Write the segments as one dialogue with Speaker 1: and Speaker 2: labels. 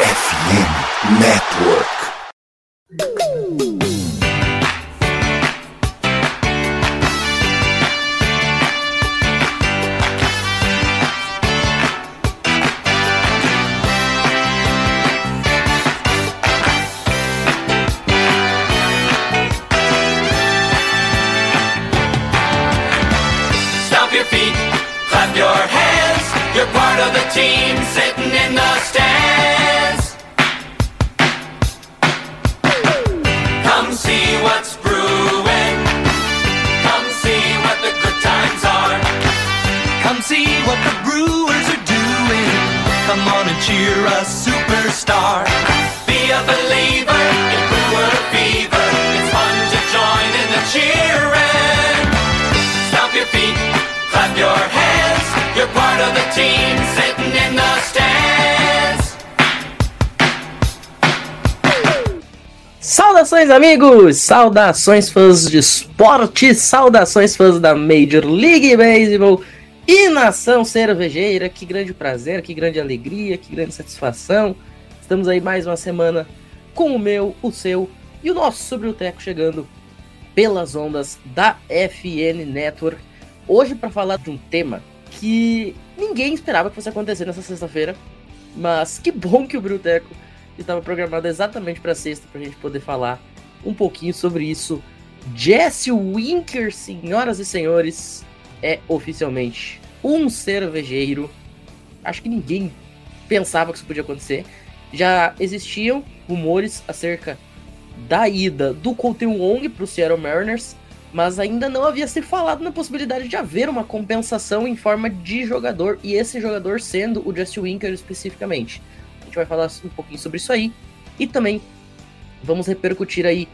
Speaker 1: FM Network.
Speaker 2: Saudações, amigos! Saudações, fãs de esporte! Saudações, fãs da Major League Baseball e nação cervejeira! Que grande prazer, que grande alegria, que grande satisfação! Estamos aí mais uma semana com o meu, o seu e o nosso Sobre o chegando pelas ondas da FN Network. Hoje para falar de um tema que ninguém esperava que fosse acontecer nessa sexta-feira, mas que bom que o Bruteco estava programado exatamente para sexta para a gente poder falar um pouquinho sobre isso. Jesse Winker, senhoras e senhores, é oficialmente um cervejeiro. Acho que ninguém pensava que isso podia acontecer. Já existiam rumores acerca da ida do Colton Wong para o Seattle Mariners, mas ainda não havia se falado na possibilidade de haver uma compensação em forma de jogador, e esse jogador sendo o Jesse Winker especificamente. Vai falar um pouquinho sobre isso aí, e também vamos repercutir aí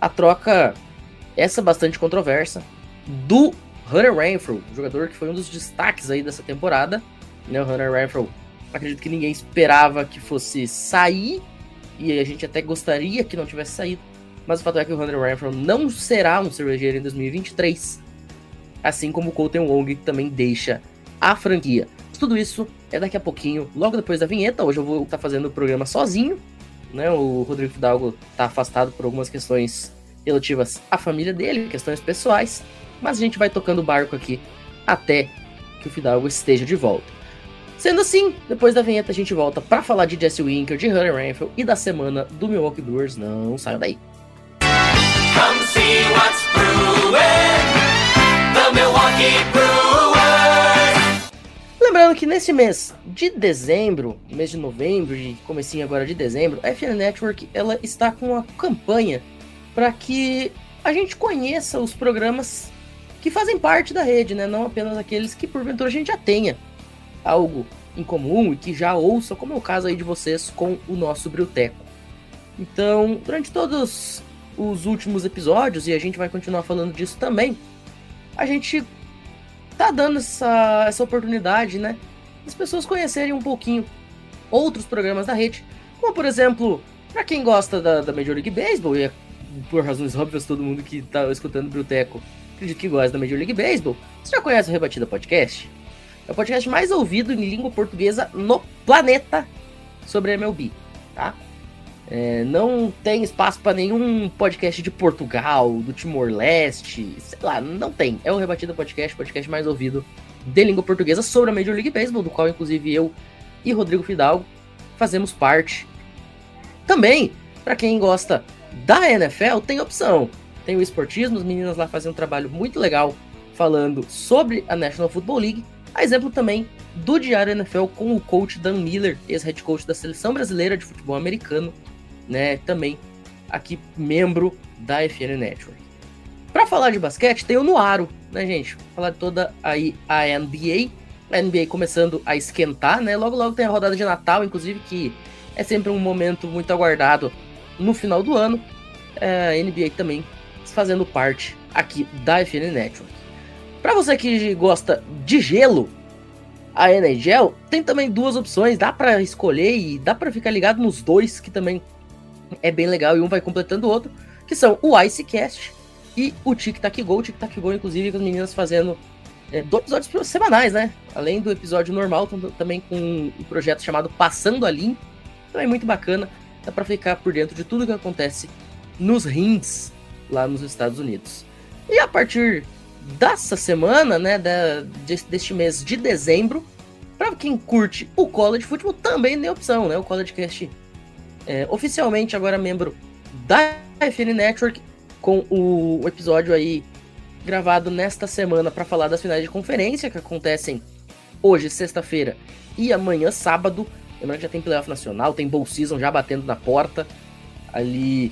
Speaker 2: a troca, essa bastante controversa, do Hunter Renfro, jogador que foi um dos destaques aí dessa temporada. Né? O Hunter Renfro, acredito que ninguém esperava que fosse sair, e a gente até gostaria que não tivesse saído. Mas o fato é que o Hunter Renfro não será um cervejeiro em 2023. Assim como o Colton Wong também deixa a franquia. Tudo isso é daqui a pouquinho, logo depois da vinheta. Hoje eu vou estar fazendo o programa sozinho. Né? O Rodrigo Fidalgo está afastado por algumas questões relativas à família dele, questões pessoais. Mas a gente vai tocando o barco aqui até que o Fidalgo esteja de volta. Sendo assim, depois da vinheta a gente volta para falar de Jesse Winker, de Hunter Renfro e da semana do Milwaukee Brewers. Não saiam daí.
Speaker 3: Come see what's brewing. The Milwaukee Brewers.
Speaker 2: Lembrando que nesse mês de dezembro, mês de novembro e comecinho agora de dezembro, a FN Network ela está com uma campanha para que a gente conheça os programas que fazem parte da rede, né? Não apenas aqueles que porventura a gente já tenha algo em comum e que já ouça, como é o caso aí de vocês com o nosso Brilteco. Então, durante todos os últimos episódios, e a gente vai continuar falando disso também, a gente tá dando essa, essa oportunidade, né? Das pessoas conhecerem um pouquinho outros programas da rede, como por exemplo, para quem gosta da, da Major League Baseball, e é, por razões óbvias todo mundo que tá escutando o Brilteco acredito que gosta da Major League Baseball, você já conhece o Rebatida Podcast? É o podcast mais ouvido em língua portuguesa no planeta sobre MLB, tá? É, não tem espaço para nenhum podcast de Portugal, do Timor-Leste, sei lá, não tem. É o Rebatida Podcast, podcast mais ouvido de língua portuguesa sobre a Major League Baseball, do qual inclusive eu e Rodrigo Fidalgo fazemos parte. Também, para quem gosta da NFL, tem opção. Tem o Esportismo, as meninas lá fazem um trabalho muito legal falando sobre a National Football League. A exemplo também do Diário NFL com o coach Dan Miller, ex-head coach da Seleção Brasileira de Futebol Americano, né? Também aqui membro da FN Network. Para falar de basquete, tem o Nuaro, né, gente? Falar de toda aí a NBA, a NBA começando a esquentar, né? Logo logo tem a rodada de Natal, inclusive que é sempre um momento muito aguardado no final do ano. É, a NBA também fazendo parte aqui da FN Network. Para você que gosta de gelo, a NHL tem também duas opções, dá para escolher e dá para ficar ligado nos dois, que também é bem legal e um vai completando o outro, que são o Icecast e o Tic Tac Go. O Tic Tac Go, inclusive, com as meninas fazendo é, dois episódios semanais, né? Além do episódio normal, tam- também com um projeto chamado Passando a Limpo. Então é muito bacana, dá para ficar por dentro de tudo que acontece nos rings lá nos Estados Unidos. E a partir dessa semana, né, da, deste mês de dezembro, para quem curte o college futebol também tem opção, né? O College Cast é oficialmente agora membro da FN Network com o, episódio aí gravado nesta semana para falar das finais de conferência que acontecem hoje, sexta-feira, e amanhã, sábado. Lembrando que já tem playoff nacional, tem Bowl Season já batendo na porta. Ali,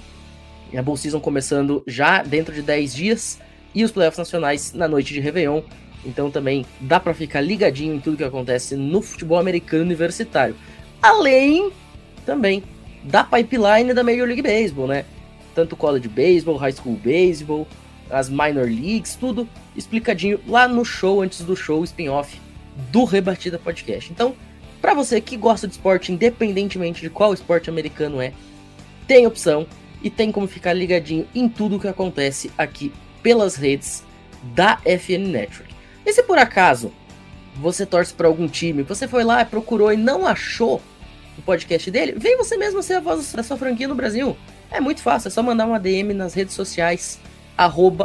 Speaker 2: a Bowl Season começando já dentro de 10 dias. E os playoffs nacionais na noite de Réveillon. Então também dá para ficar ligadinho em tudo que acontece no futebol americano universitário. Além também da pipeline da Major League Baseball, né? Tanto college baseball, high school baseball, as minor leagues, tudo explicadinho lá no show antes do show spin-off do Rebatida Podcast. Então, para você que gosta de esporte, independentemente de qual esporte americano é, tem opção e tem como ficar ligadinho em tudo que acontece aqui pelas redes da FN Network. E se por acaso você torce para algum time, você foi lá, procurou e não achou o podcast dele, vem você mesmo ser a voz da sua franquia no Brasil. É muito fácil, é só mandar uma DM nas redes sociais,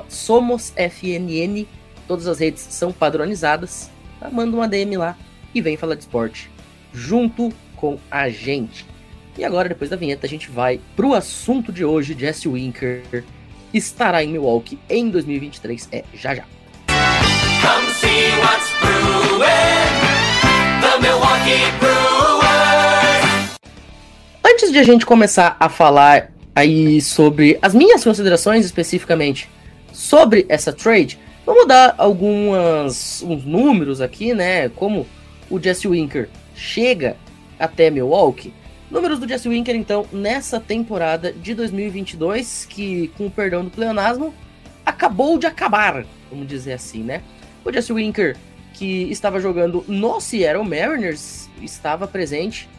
Speaker 2: SomosFNN. Todas as redes são padronizadas. Tá? Manda uma DM lá e vem falar de esporte junto com a gente. E agora, depois da vinheta, a gente vai pro assunto de hoje. Jesse Winker estará em Milwaukee em 2023. É já já. Come see what's brewing, the Milwaukee. Antes de a gente começar a falar aí sobre as minhas considerações especificamente sobre essa trade, vamos dar algumas uns números aqui, né? Como o Jesse Winker chega até Milwaukee. Números do Jesse Winker, então, nessa temporada de 2022, que, com o perdão do pleonasmo, acabou de acabar, vamos dizer assim, né? O Jesse Winker, que estava jogando no Seattle Mariners, estava presente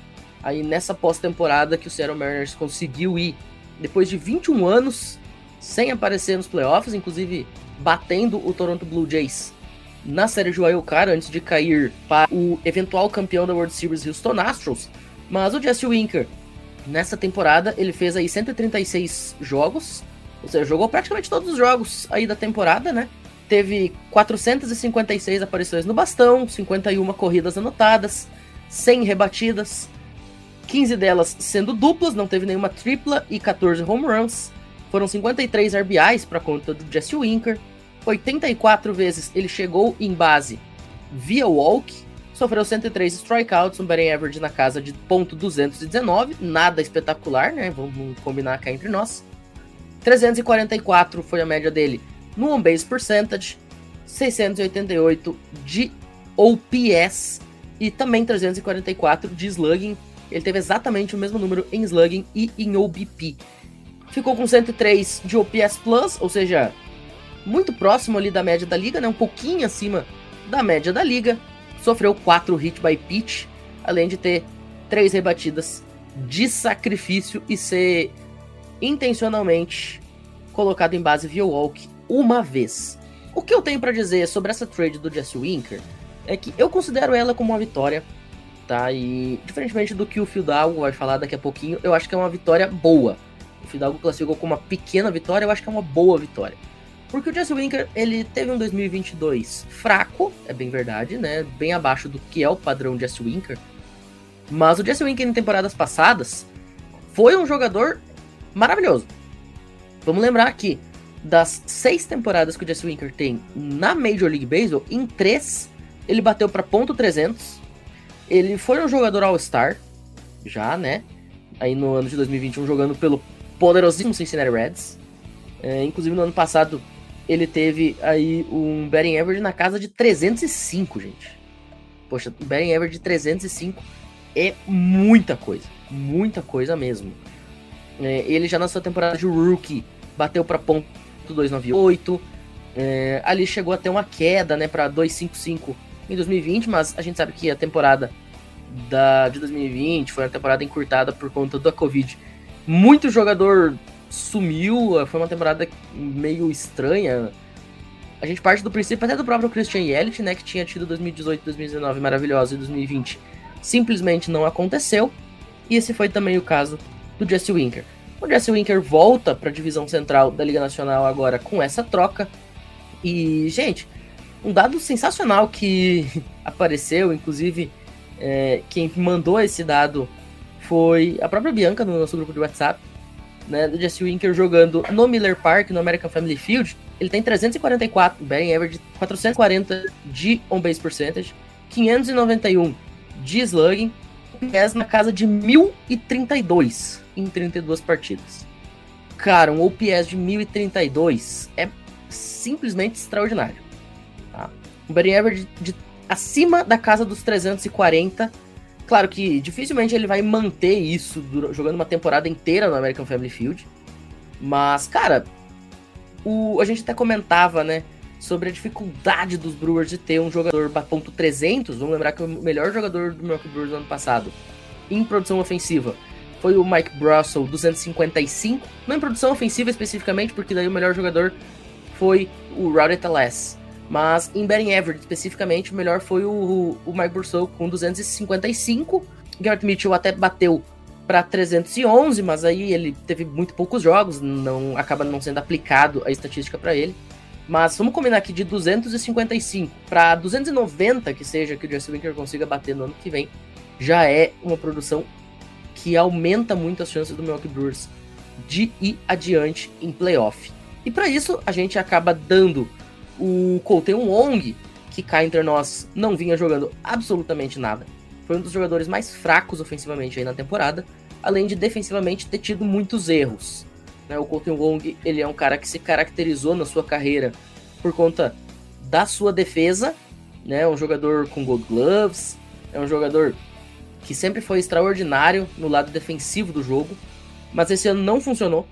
Speaker 2: aí nessa pós-temporada que o Seattle Mariners conseguiu ir depois de 21 anos sem aparecer nos playoffs, inclusive batendo o Toronto Blue Jays na série de Wild Card antes de cair para o eventual campeão da World Series Houston Astros. Mas o Jesse Winker, nessa temporada, ele fez aí 136 jogos, ou seja, jogou praticamente todos os jogos aí da temporada, né? Teve 456 aparições no bastão, 51 corridas anotadas, 100 rebatidas, 15 delas sendo duplas, não teve nenhuma tripla e 14 home runs. Foram 53 RBIs para conta do Jesse Winker. 84 vezes ele chegou em base via walk. Sofreu 103 strikeouts, um batting average na casa de .219, nada espetacular, né? Vamos combinar cá entre nós. 344 foi a média dele no on base percentage, 688 de OPS e também 344 de slugging ele teve exatamente o mesmo número em slugging e em OBP. Ficou com 103 de OPS Plus, ou seja, muito próximo ali da média da liga, né? Um pouquinho acima da média da liga. Sofreu 4 hit by pitch, além de ter 3 rebatidas de sacrifício e ser intencionalmente colocado em base via walk uma vez. O que eu tenho para dizer sobre essa trade do Jesse Winker é que eu considero ela como uma vitória tá? E diferentemente do que o Fidalgo vai falar daqui a pouquinho, eu acho que é uma vitória boa. O Fidalgo classificou como uma pequena vitória, eu acho que é uma boa vitória. Porque o Jesse Winker, ele teve um 2022 fraco, é bem verdade, né? Bem abaixo do que é o padrão Jesse Winker. Mas o Jesse Winker em temporadas passadas foi um jogador maravilhoso. Vamos lembrar aqui, das seis temporadas que o Jesse Winker tem na Major League Baseball, em três ele bateu para ponto .300, ele foi um jogador All-Star, já, né? Aí no ano de 2021, jogando pelo poderosíssimo Cincinnati Reds. É, inclusive no ano passado, ele teve aí um batting average na casa de 305, gente. Poxa, um batting average de 305 é muita coisa. Muita coisa mesmo. É, ele já na sua temporada de rookie bateu para ponto 298. É, ali chegou até uma queda, né, para 255 em 2020, mas a gente sabe que a temporada da, de 2020 foi uma temporada encurtada por conta da Covid. Muito jogador sumiu, foi uma temporada meio estranha. A gente parte do princípio até do próprio Christian Yelich, né, que tinha tido 2018, 2019 maravilhosa e 2020 simplesmente não aconteceu. E esse foi também o caso do Jesse Winker. O Jesse Winker volta para a divisão central da Liga Nacional agora com essa troca. E, gente, um dado sensacional que apareceu, inclusive é, quem mandou esse dado foi a própria Bianca no nosso grupo de WhatsApp, né, do Jesse Winker jogando no Miller Park, no American Family Field. Ele tem 344 batting average, 440 de on-base percentage, 591 de slugging, OPS na casa de 1032 em 32 partidas. Cara, um OPS de 1032 é simplesmente extraordinário. Tá? Um batting average de acima da casa dos 340 Claro que dificilmente ele vai manter isso jogando uma temporada inteira no American Family Field. Mas, cara, o, a gente até comentava, né, sobre a dificuldade dos Brewers de ter um jogador ponto 300. Vamos lembrar que o melhor jogador do Milwaukee Brewers no ano passado em produção ofensiva foi o Mike Brussel, 255. Não em produção ofensiva especificamente, porque daí o melhor jogador foi o Rowdy Teles. Mas em batting average, especificamente, o melhor foi o, o Mike Bursow com 255. Garrett Mitchell até bateu para 311, mas aí ele teve muito poucos jogos, não acaba não sendo aplicado a estatística para ele. Mas vamos combinar aqui de 255 para 290 que seja que o Jesse Winker consiga bater no ano que vem, já é uma produção que aumenta muito as chances do Milwaukee Brewers de ir adiante em playoff. E para isso a gente acaba dando o Colton Wong, que cá entre nós não vinha jogando absolutamente nada. Foi um dos jogadores mais fracos ofensivamente aí na temporada, além de defensivamente ter tido muitos erros. Né? O Colton Wong ele é um cara que se caracterizou na sua carreira por conta da sua defesa, né? um jogador com gold gloves, é um jogador que sempre foi extraordinário no lado defensivo do jogo, mas esse ano não funcionou.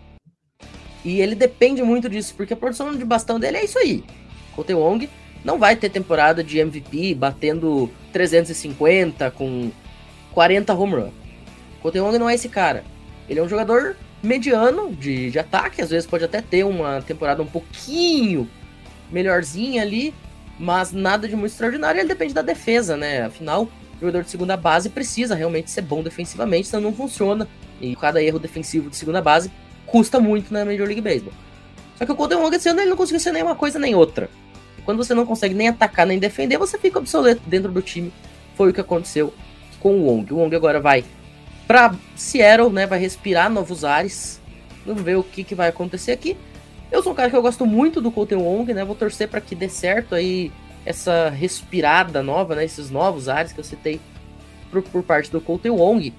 Speaker 2: E ele depende muito disso, porque a produção de bastão dele é isso aí. Kote Wong não vai ter temporada de MVP batendo 350 com 40 home run. Kote Wong não é esse cara. Ele é um jogador mediano de, de ataque, às vezes pode até ter uma temporada um pouquinho melhorzinha ali, mas nada de muito extraordinário. Ele depende da defesa, né? Afinal, o jogador de segunda base precisa realmente ser bom defensivamente, senão não funciona. E cada erro defensivo de segunda base custa muito na Major League Baseball. Só que o Golden Wong esse ano ele não conseguiu ser nem uma coisa nem outra. Quando você não consegue nem atacar nem defender, você fica obsoleto dentro do time. Foi o que aconteceu com o Wong. O Wong agora vai para Seattle, né? Vai respirar novos ares. Vamos ver o que, que vai acontecer aqui. Eu sou um cara que eu gosto muito do Colton Wong, né? Vou torcer para que dê certo aí essa respirada nova, né? Esses novos ares que eu citei por, por parte do Colton Wong.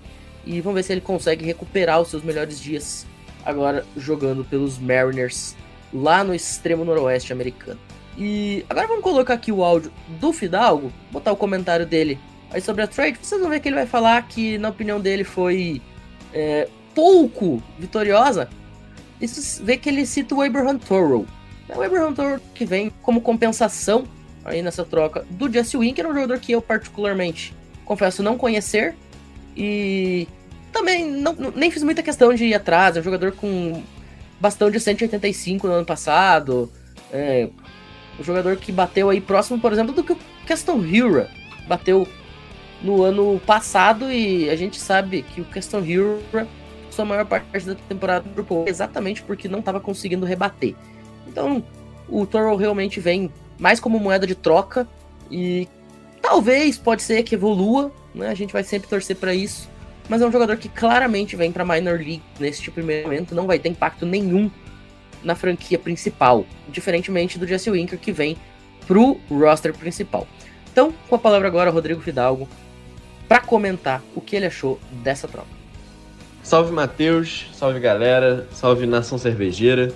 Speaker 2: E vamos ver se ele consegue recuperar os seus melhores dias agora jogando pelos Mariners lá no extremo noroeste americano. E agora vamos colocar aqui o áudio do Fidalgo, botar o comentário dele aí sobre a trade. Vocês vão ver que ele vai falar que, na opinião dele, foi é, pouco vitoriosa. Isso vê que ele cita o Abraham Toro. É o Abraham Toro que vem como compensação aí nessa troca do Jesse Winker, um jogador que eu particularmente confesso não conhecer. E também não, nem fiz muita questão de ir atrás. É um jogador com bastão de 185 no ano passado. É, um jogador que bateu aí próximo, por exemplo, do que o Caston Hura bateu no ano passado e a gente sabe que o Caston Hura sua maior parte da temporada do exatamente porque não estava conseguindo rebater. Então, o Toro realmente vem mais como moeda de troca e talvez pode ser que evolua, né? A gente vai sempre torcer para isso, mas é um jogador que claramente vem para minor league neste primeiro momento, não vai ter impacto nenhum na franquia principal, diferentemente do Jesse Winker que vem pro roster principal. Então, com a palavra agora, Rodrigo Fidalgo, para comentar o que ele achou dessa troca.
Speaker 1: Salve Matheus, salve galera, salve nação cervejeira.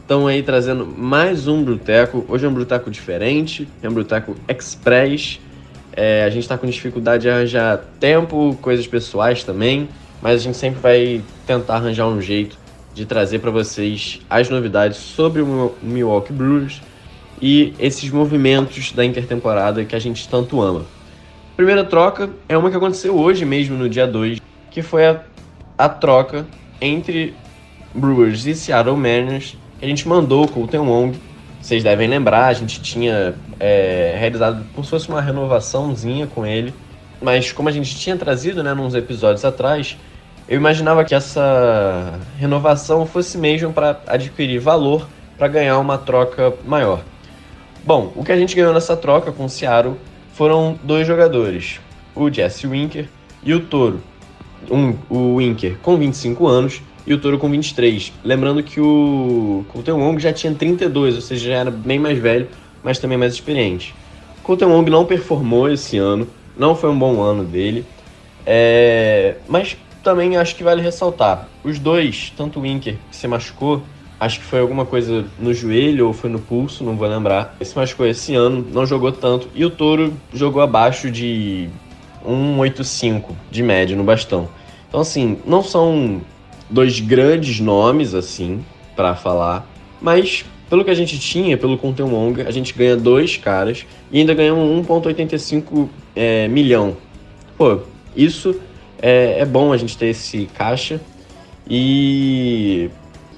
Speaker 1: Estão aí trazendo mais um Bruteco. Hoje é um Bruteco diferente, é um Bruteco Express. É, a gente está com dificuldade de arranjar tempo, coisas pessoais também, mas a gente sempre vai tentar arranjar um jeito de trazer para vocês as novidades sobre o Milwaukee Brewers e esses movimentos da intertemporada que a gente tanto ama. A primeira troca é uma que aconteceu hoje mesmo, no dia 2, que foi a, a troca entre Brewers e Seattle Mariners, que a gente mandou o Colton Wong. Vocês devem lembrar, a gente tinha é, realizado como se fosse uma renovaçãozinha com ele mas como a gente tinha trazido, né, nos episódios atrás, eu imaginava que essa renovação fosse mesmo para adquirir valor para ganhar uma troca maior. Bom, o que a gente ganhou nessa troca com o Seattle foram dois jogadores, o Jesse Winker e o Toro. Um, o Winker com 25 anos e o Toro com 23. Lembrando que o Colton Wong já tinha 32, ou seja, já era bem mais velho, mas também mais experiente. O Colton Wong não performou esse ano, não foi um bom ano dele, é... mas também acho que vale ressaltar. Os dois, tanto o Winker que se machucou, acho que foi alguma coisa no joelho ou foi no pulso, não vou lembrar. Ele se machucou esse ano, não jogou tanto, e o Toro jogou abaixo de 1,85 de média no bastão. Então, assim, não são dois grandes nomes, assim, para falar, mas pelo que a gente tinha, pelo Content Wong, a gente ganha dois caras e ainda ganhamos 1,85 é, milhão. Pô, isso é, é bom a gente ter esse caixa. E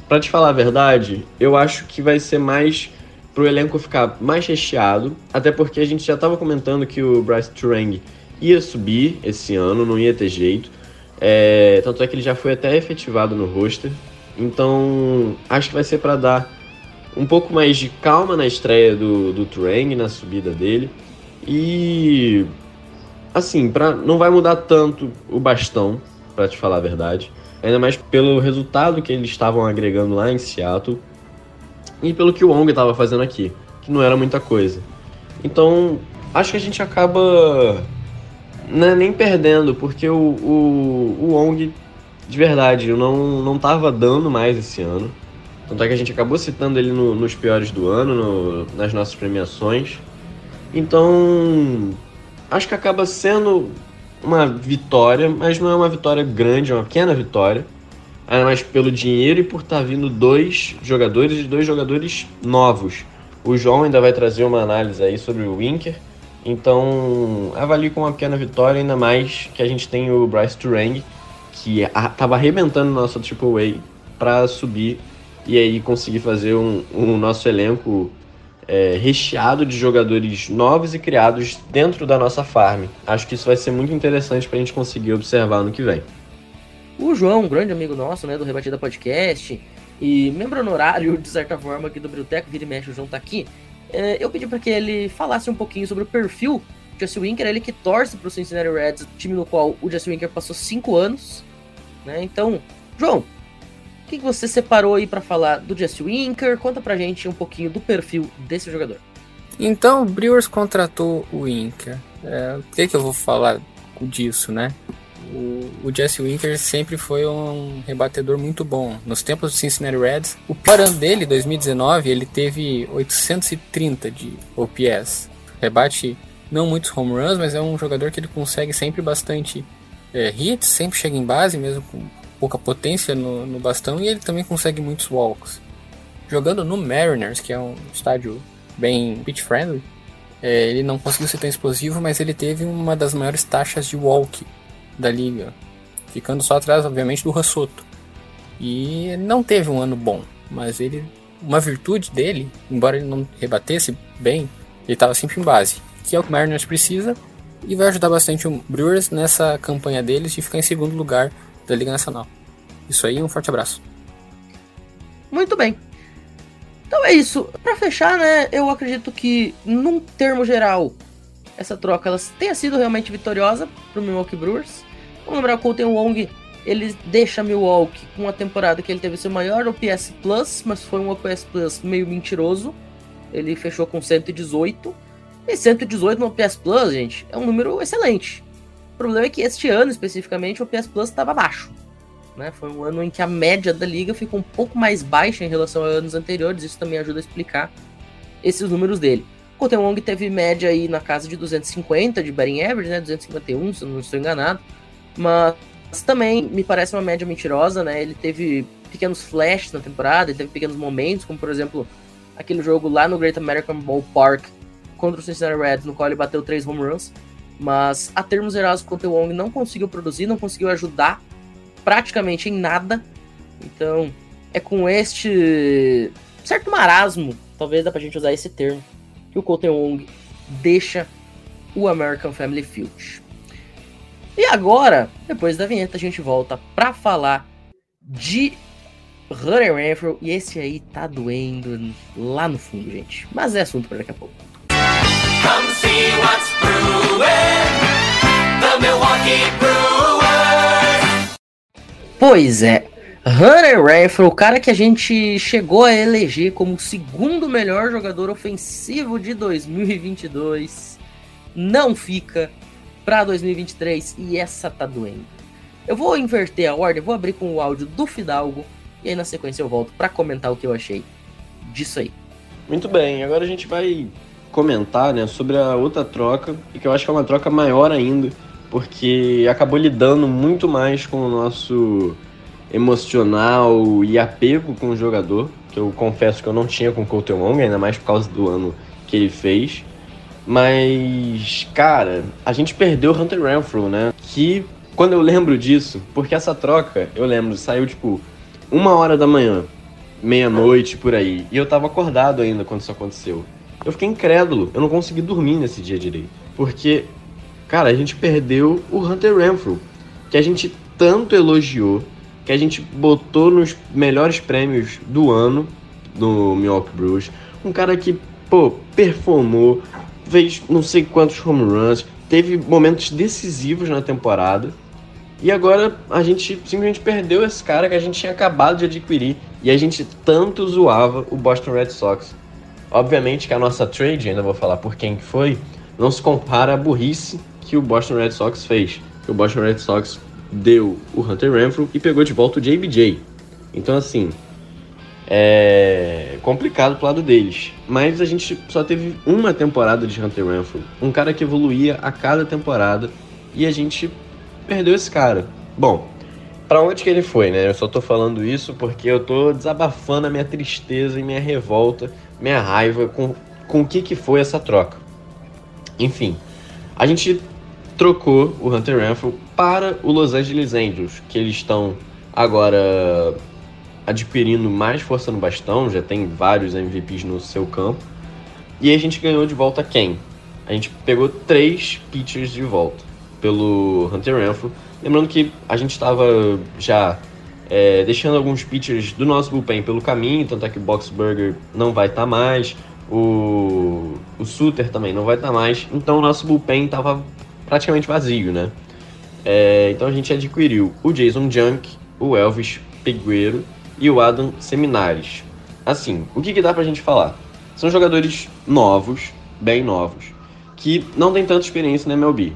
Speaker 1: para te falar a verdade, eu acho que vai ser mais pro elenco ficar mais recheado, até porque a gente já estava comentando que o Bryce Turang ia subir esse ano, não ia ter jeito. É, tanto é que ele já foi até efetivado no roster. Então, acho que vai ser para dar um pouco mais de calma na estreia do, do Turang, na subida dele. E assim, pra, não vai mudar tanto o bastão, para te falar a verdade. Ainda mais pelo resultado que eles estavam agregando lá em Seattle e pelo que o Wong estava fazendo aqui, que não era muita coisa. Então, acho que a gente acaba né, nem perdendo, porque o, o, o Wong, de verdade, não, não tava dando mais esse ano. Tanto é que a gente acabou citando ele no, nos piores do ano, no, nas nossas premiações. Então, acho que acaba sendo uma vitória, mas não é uma vitória grande, é uma pequena vitória. Ainda mais pelo dinheiro e por estar tá vindo dois jogadores e dois jogadores novos. O João ainda vai trazer uma análise aí sobre o Winker. Então, avalio com uma pequena vitória, ainda mais que a gente tem o Bryce Turang, que estava arrebentando nossa Triple A para subir e aí conseguir fazer um, um nosso elenco é, recheado de jogadores novos e criados dentro da nossa farm. Acho que isso vai ser muito interessante para a gente conseguir observar no que vem.
Speaker 2: O João, um grande amigo nosso, né, do Rebatida Podcast, e membro honorário, de certa forma, aqui do Biblioteca, vira e mexe, o João tá aqui. É, eu pedi para que ele falasse um pouquinho sobre o perfil de Jesse Winker, ele que torce para o Cincinnati Reds, time no qual o Jesse Winker passou cinco anos. Né? Então, João, que, você separou aí para falar do Jesse Winker? Conta pra gente um pouquinho do perfil desse jogador.
Speaker 4: Então, o Brewers contratou o Winker. É, o que, que eu vou falar disso, né? O, o, Jesse Winker sempre foi um rebatedor muito bom. Nos tempos do Cincinnati Reds, o parâmetro dele, 2019, ele teve 830 de OPS. Rebate não muitos home runs, mas é um jogador que ele consegue sempre bastante é, hits, sempre chega em base, mesmo com pouca potência no, no bastão e ele também consegue muitos walks. Jogando no Mariners, que é um estádio bem pitch friendly, é, ele não conseguiu ser tão explosivo, mas ele teve uma das maiores taxas de walk da liga, ficando só atrás, obviamente, do Rassoto. E não teve um ano bom, mas ele, uma virtude dele, embora ele não rebatesse bem, ele estava sempre em base, que é o que o Mariners precisa e vai ajudar bastante o Brewers nessa campanha deles de ficar em segundo lugar da Liga Nacional. Isso aí, um forte abraço.
Speaker 2: Muito bem. Então é isso. Para fechar, né, eu acredito que, num termo geral, essa troca ela tenha sido realmente vitoriosa para o Milwaukee Brewers. Vamos lembrar que o Colton Wong ele deixa Milwaukee com uma temporada que ele teve seu maior OPS Plus, mas foi um OPS Plus meio mentiroso. Ele fechou com 118. E 118 no OPS Plus, gente, é um número excelente. O problema é que este ano, especificamente, o PS Plus estava baixo. Né? Foi um ano em que a média da liga ficou um pouco mais baixa em relação a anos anteriores. Isso também ajuda a explicar esses números dele. O Wong teve média aí na casa de 250 de batting average, né? 251, se eu não estou enganado. Mas também me parece uma média mentirosa, né? Ele teve pequenos flashes na temporada, ele teve pequenos momentos, como por exemplo aquele jogo lá no Great American Ballpark contra o Cincinnati Reds, no qual ele bateu três home runs. Mas a termos gerais, o Wong não conseguiu produzir, não conseguiu ajudar praticamente em nada. Então, é com este certo marasmo, talvez dá pra gente usar esse termo, que o Wong deixa o American Family Field. E agora, depois da vinheta, a gente volta pra falar de Hunter Renfrew. E esse aí tá doendo lá no fundo, gente. Mas é assunto pra daqui a pouco.
Speaker 3: What's brewing. The Milwaukee Brewers.
Speaker 2: Pois é, Hunter Renfrew, o cara que a gente chegou a eleger como o segundo melhor jogador ofensivo de 2022, não fica pra 2023 e essa tá doendo. Eu vou inverter a ordem, vou abrir com o áudio do Fidalgo e aí na sequência eu volto pra comentar o que eu achei disso aí.
Speaker 1: Muito bem, agora a gente vai comentar né, sobre a outra troca, e que eu acho que é uma troca maior ainda, porque acabou lidando muito mais com o nosso emocional e apego com o jogador, que eu confesso que eu não tinha com o Couto Wong, ainda mais por causa do ano que ele fez. Mas, cara, a gente perdeu o Hunter Renfrew, né? Que quando eu lembro disso, porque essa troca, eu lembro, saiu tipo uma hora da manhã, meia-noite por aí, e eu tava acordado ainda quando isso aconteceu. Eu fiquei incrédulo, eu não consegui dormir nesse dia direito. Porque, cara, a gente perdeu o Hunter Renfrew, que a gente tanto elogiou, que a gente botou nos melhores prêmios do ano no Milwaukee Brewers. Um cara que, pô, performou, fez não sei quantos home runs, teve momentos decisivos na temporada. E agora a gente simplesmente perdeu esse cara que a gente tinha acabado de adquirir e a gente tanto zoava o Boston Red Sox. Obviamente que a nossa trade, ainda vou falar por quem que foi, não se compara à burrice que o Boston Red Sox fez. O Boston Red Sox deu o Hunter Renfrew e pegou de volta o JBJ. Então assim, é complicado pro lado deles. Mas a gente só teve uma temporada de Hunter Renfrew. Um cara que evoluía a cada temporada e a gente perdeu esse cara. Bom, pra onde que ele foi, né? Eu só tô falando isso porque eu tô desabafando a minha tristeza e minha revolta, minha raiva com, com o que que foi essa troca. Enfim, a gente trocou o Hunter Renfrew para o Los Angeles Angels, que eles estão agora adquirindo mais força no bastão, já tem vários MVPs no seu campo. E a gente ganhou de volta quem? A gente pegou três pitchers de volta pelo Hunter Renfrew. Lembrando que a gente estava já é, deixando alguns pitchers do nosso bullpen pelo caminho, tanto é que o Boxberger não vai estar mais, o, o Suter também não vai estar mais, então o nosso bullpen estava praticamente vazio, né? É, então a gente adquiriu o Jason Junk, o Elvis Pegueiro e o Adam Seminares. Assim, o que, que dá pra gente falar? São jogadores novos, bem novos, que não tem tanta experiência na MLB.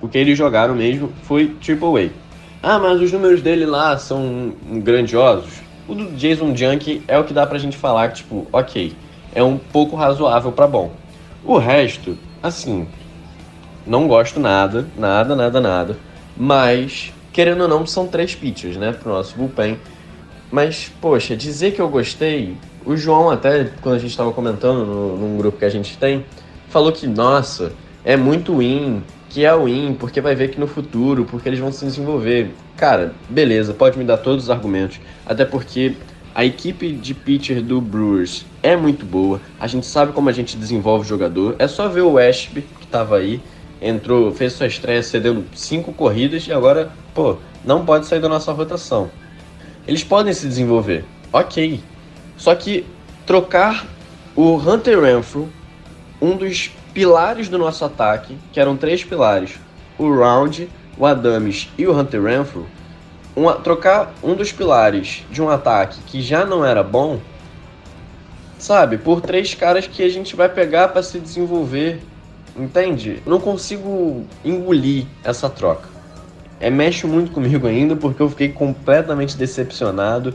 Speaker 1: O que eles jogaram mesmo foi Triple A. Ah, mas os números dele lá são grandiosos. O do Jason Junk é o que dá pra gente falar que, tipo, ok, é um pouco razoável para bom. O resto, assim, não gosto nada, nada, nada, nada. Mas, querendo ou não, são três pitchers, né, pro nosso bullpen. Mas, poxa, dizer que eu gostei, o João até, quando a gente estava comentando no, num grupo que a gente tem, falou que, nossa, é muito win, que é win, porque vai ver que no futuro, porque eles vão se desenvolver. Cara, beleza, pode me dar todos os argumentos. Até porque a equipe de pitcher do Brewers é muito boa. A gente sabe como a gente desenvolve o jogador. É só ver o Ashby, que estava aí, entrou, fez sua estreia cedendo cinco corridas e agora, pô, não pode sair da nossa rotação. Eles podem se desenvolver, ok. Só que trocar o Hunter Renfrew, um dos pilares do nosso ataque, que eram três pilares, o Round, o Adames e o Hunter Renfrew, uma, trocar um dos pilares de um ataque que já não era bom, sabe, por três caras que a gente vai pegar para se desenvolver, entende? Não consigo engolir essa troca. É, mexe muito comigo ainda porque eu fiquei completamente decepcionado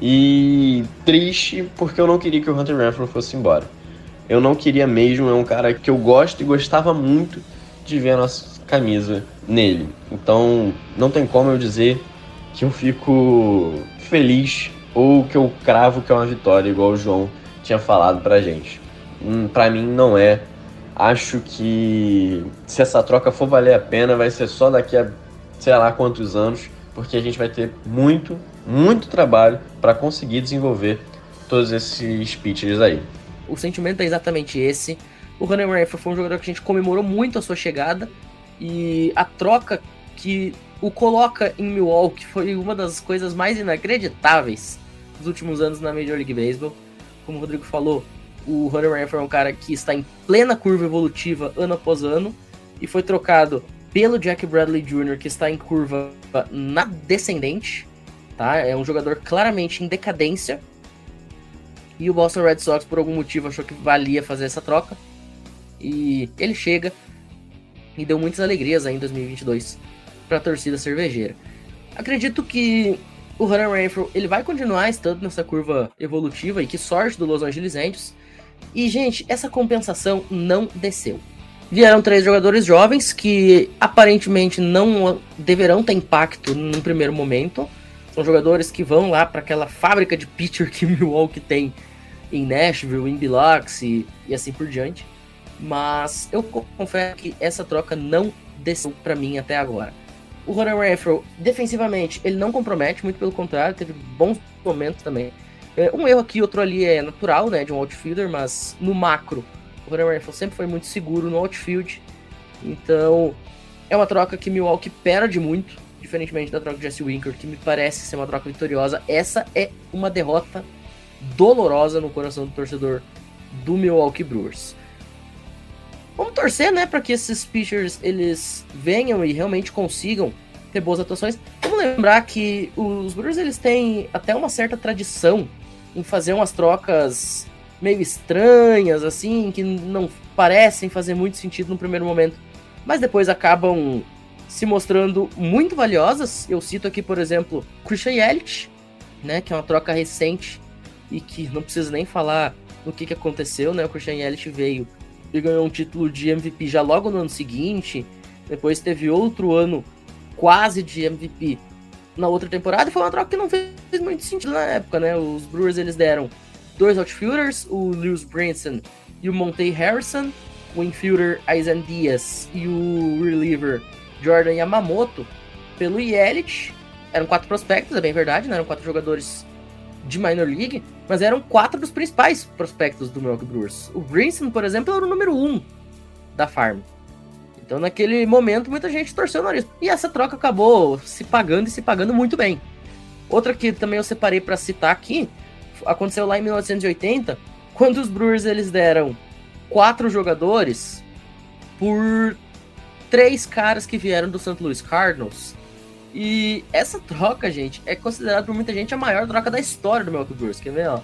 Speaker 1: e triste porque eu não queria que o Hunter Renfrew fosse embora. Eu não queria mesmo, é um cara que eu gosto e gostava muito de ver a nossa camisa nele. Então não tem como eu dizer que eu fico feliz ou que eu cravo que é uma vitória, igual o João tinha falado pra gente. Hum, pra mim não é. Acho que se essa troca for valer a pena, vai ser só daqui a sei lá quantos anos, porque a gente vai ter muito, muito trabalho para conseguir desenvolver todos esses pitchers aí.
Speaker 2: O sentimento é exatamente esse. O Hunter Renfrew foi um jogador que a gente comemorou muito a sua chegada e a troca que o coloca em Milwaukee foi uma das coisas mais inacreditáveis dos últimos anos na Major League Baseball. Como o Rodrigo falou, o Hunter Renfroe é um cara que está em plena curva evolutiva ano após ano e foi trocado pelo Jack Bradley Jr., que está em curva na descendente, tá? É um jogador claramente em decadência. E o Boston Red Sox, por algum motivo, achou que valia fazer essa troca. E ele chega e deu muitas alegrias aí em 2022 para a torcida cervejeira. Acredito que o Hunter Renfroe ele vai continuar estando nessa curva evolutiva e que sorte do Los Angeles Angels. E gente, essa compensação não desceu. Vieram três jogadores jovens que aparentemente não deverão ter impacto num primeiro momento. São jogadores que vão lá para aquela fábrica de pitcher que Milwaukee tem em Nashville, em Biloxi e assim por diante. Mas eu confesso que essa troca não desceu para mim até agora. O Hunter Renfro, defensivamente, ele não compromete, muito pelo contrário, teve bons momentos também. É, um erro aqui, outro ali é natural, né, de um outfielder, mas no macro, o Hunter Renfro sempre foi muito seguro no outfield. Então, é uma troca que Milwaukee perde muito, diferentemente da troca de Jesse Winker, que me parece ser uma troca vitoriosa. Essa é uma derrota dolorosa no coração do torcedor do Milwaukee Brewers. Vamos torcer, né, para que esses pitchers eles venham e realmente consigam ter boas atuações. Vamos lembrar que os Brewers eles têm até uma certa tradição em fazer umas trocas meio estranhas, assim, que não parecem fazer muito sentido no primeiro momento, mas depois acabam se mostrando muito valiosas. Eu cito aqui, por exemplo, Christian Yelich, né, que é uma troca recente e que não preciso nem falar o que, que aconteceu, né? O Christian Yelich veio e ganhou um título de MVP já logo no ano seguinte. Depois teve outro ano quase de MVP na outra temporada. E foi uma troca que não fez muito sentido na época, né? Os Brewers eles deram dois outfielders, o Lewis Brinson e o Monte Harrison, o infielder Aizen Diaz e o reliever Jordan Yamamoto pelo Yelich. Eram quatro prospectos, é bem verdade, né? Eram quatro jogadores de minor league, mas eram quatro dos principais prospectos do Milwaukee Brewers. O Brinson, por exemplo, era o número um da farm. Então, naquele momento, muita gente torceu o nariz. E essa troca acabou se pagando e se pagando muito bem. Outra que também eu separei para citar aqui, aconteceu lá em 1980, quando os Brewers eles deram quatro jogadores por três caras que vieram do St. Louis Cardinals e essa troca, gente, é considerada por muita gente a maior troca da história do Milwaukee Brewers. Quer ver, ó?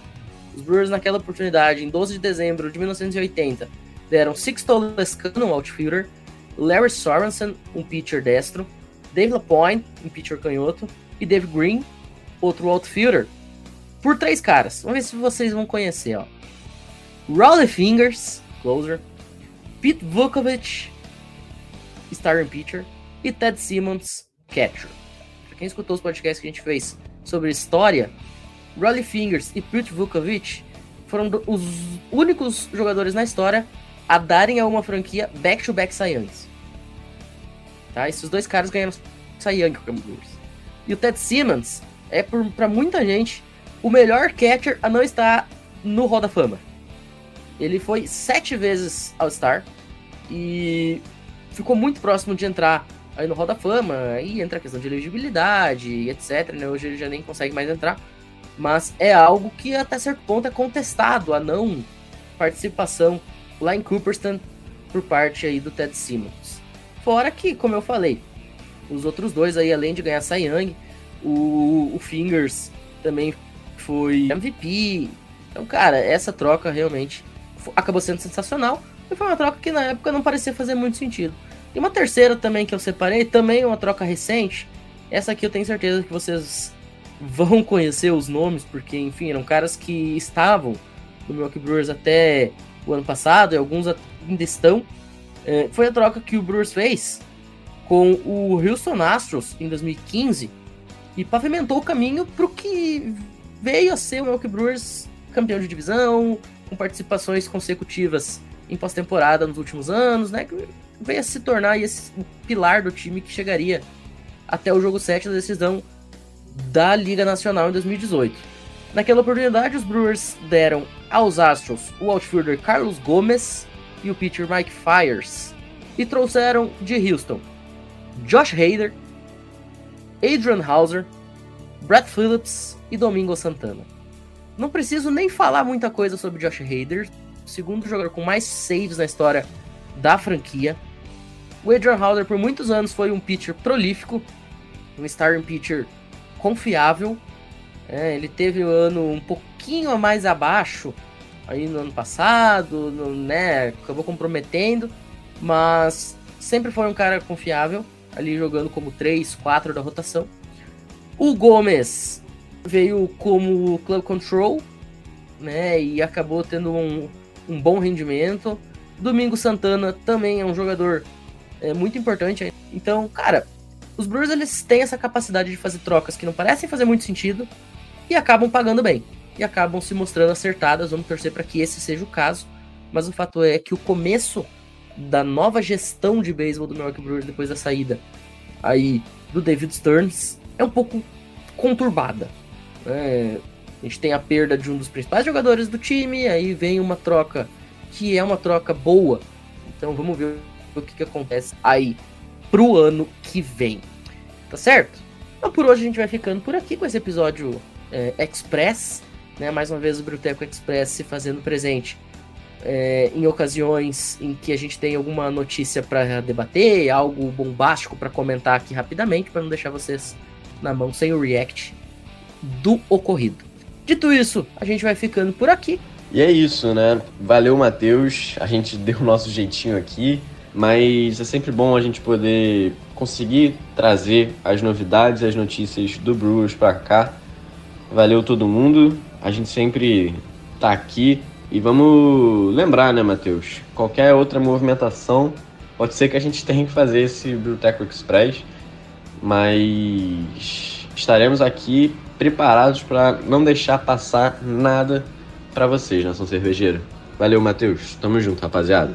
Speaker 2: Os Brewers, naquela oportunidade, em 12 de dezembro de 1980, deram Sixto Lescano, um outfielder, Larry Sorensen, um pitcher destro, Dave LaPointe, um pitcher canhoto, e Dave Green, outro outfielder, por três caras. Vamos ver se vocês vão conhecer, ó. Raleigh Fingers, closer, Pete Vukovic, starting pitcher, e Ted Simmons, catcher. Pra quem escutou os podcasts que a gente fez sobre história, Rolly Fingers e Pete Vukovic foram os únicos jogadores na história a darem a uma franquia back-to-back Youngs. Tá? Esses dois caras ganharam Cy com Brewers. E o Ted Simmons é, para muita gente, o melhor catcher a não estar no Hall da Fama. Ele foi sete vezes All-Star e ficou muito próximo de entrar aí no Roda Fama, aí entra a questão de elegibilidade, etc. Né? Hoje ele já nem consegue mais entrar. Mas é algo que até certo ponto é contestado a não participação lá em Cooperstown por parte aí do Ted Simmons. Fora que, como eu falei, os outros dois aí, além de ganhar Cy Young, o, o Fingers também foi MVP. Então, cara, essa troca realmente acabou sendo sensacional. E foi uma troca que na época não parecia fazer muito sentido. E uma terceira também que eu separei, também uma troca recente. Essa aqui eu tenho certeza que vocês vão conhecer os nomes, porque, enfim, eram caras que estavam no Milwaukee Brewers até o ano passado, e alguns ainda estão. É, foi a troca que o Brewers fez com o Houston Astros em 2015 e pavimentou o caminho para o que veio a ser o Milwaukee Brewers campeão de divisão, com participações consecutivas em pós-temporada nos últimos anos, né? Veio a se tornar esse pilar do time que chegaria até o jogo 7 da decisão da Liga Nacional em 2018. Naquela oportunidade, os Brewers deram aos Astros o outfielder Carlos Gomes e o pitcher Mike Fires, e trouxeram de Houston Josh Hader, Adrian Hauser, Brett Phillips e Domingo Santana. Não preciso nem falar muita coisa sobre Josh Hader, segundo jogador com mais saves na história da franquia. O Adrian Hauser por muitos anos foi um pitcher prolífico, um starting pitcher confiável. É, ele teve um ano um pouquinho mais abaixo aí no ano passado, no, né, acabou comprometendo, mas sempre foi um cara confiável, ali jogando como 3, 4 da rotação. O Gomes veio como club control, né, e acabou tendo um, um bom rendimento. Domingo Santana também é um jogador é, muito importante. Então, cara, os Brewers eles têm essa capacidade de fazer trocas que não parecem fazer muito sentido e acabam pagando bem e acabam se mostrando acertadas. Vamos torcer para que esse seja o caso. Mas o fato é que o começo da nova gestão de beisebol do Milwaukee Brewers depois da saída aí do David Stearns é um pouco conturbada. É, a gente tem a perda de um dos principais jogadores do time, aí vem uma troca que é uma troca boa. Então vamos ver o que, que acontece aí pro ano que vem. Tá certo? Então por hoje a gente vai ficando por aqui com esse episódio é, Express. Né? Mais uma vez o Bruteco Express se fazendo presente é, em ocasiões em que a gente tem alguma notícia para debater, algo bombástico para comentar aqui rapidamente, para não deixar vocês na mão sem o react do ocorrido. Dito isso, a gente vai ficando por aqui.
Speaker 1: E é isso, né? Valeu, Matheus. A gente deu o nosso jeitinho aqui, mas é sempre bom a gente poder conseguir trazer as novidades, as notícias do Brewers para cá. Valeu todo mundo. A gente sempre tá aqui e vamos lembrar, né, Matheus? Qualquer outra movimentação, pode ser que a gente tenha que fazer esse Bruteco Express, mas estaremos aqui preparados para não deixar passar nada para vocês, Nação Cervejeira. Valeu, Matheus. Tamo junto, rapaziada.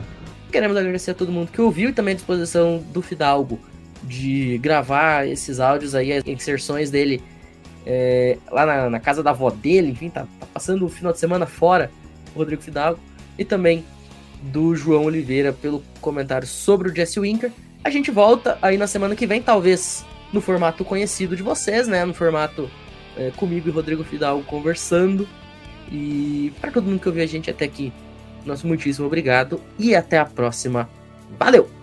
Speaker 2: Queremos agradecer a todo mundo que ouviu e também a disposição do Fidalgo de gravar esses áudios aí, as inserções dele é, lá na, na, casa da avó dele, enfim, tá, tá, passando o final de semana fora, o Rodrigo Fidalgo, e também do João Oliveira pelo comentário sobre o Jesse Winker. A gente volta aí na semana que vem, talvez no formato conhecido de vocês, né? No formato é, comigo e Rodrigo Fidalgo conversando. E para todo mundo que ouviu a gente até aqui, nosso muitíssimo obrigado e até a próxima. Valeu!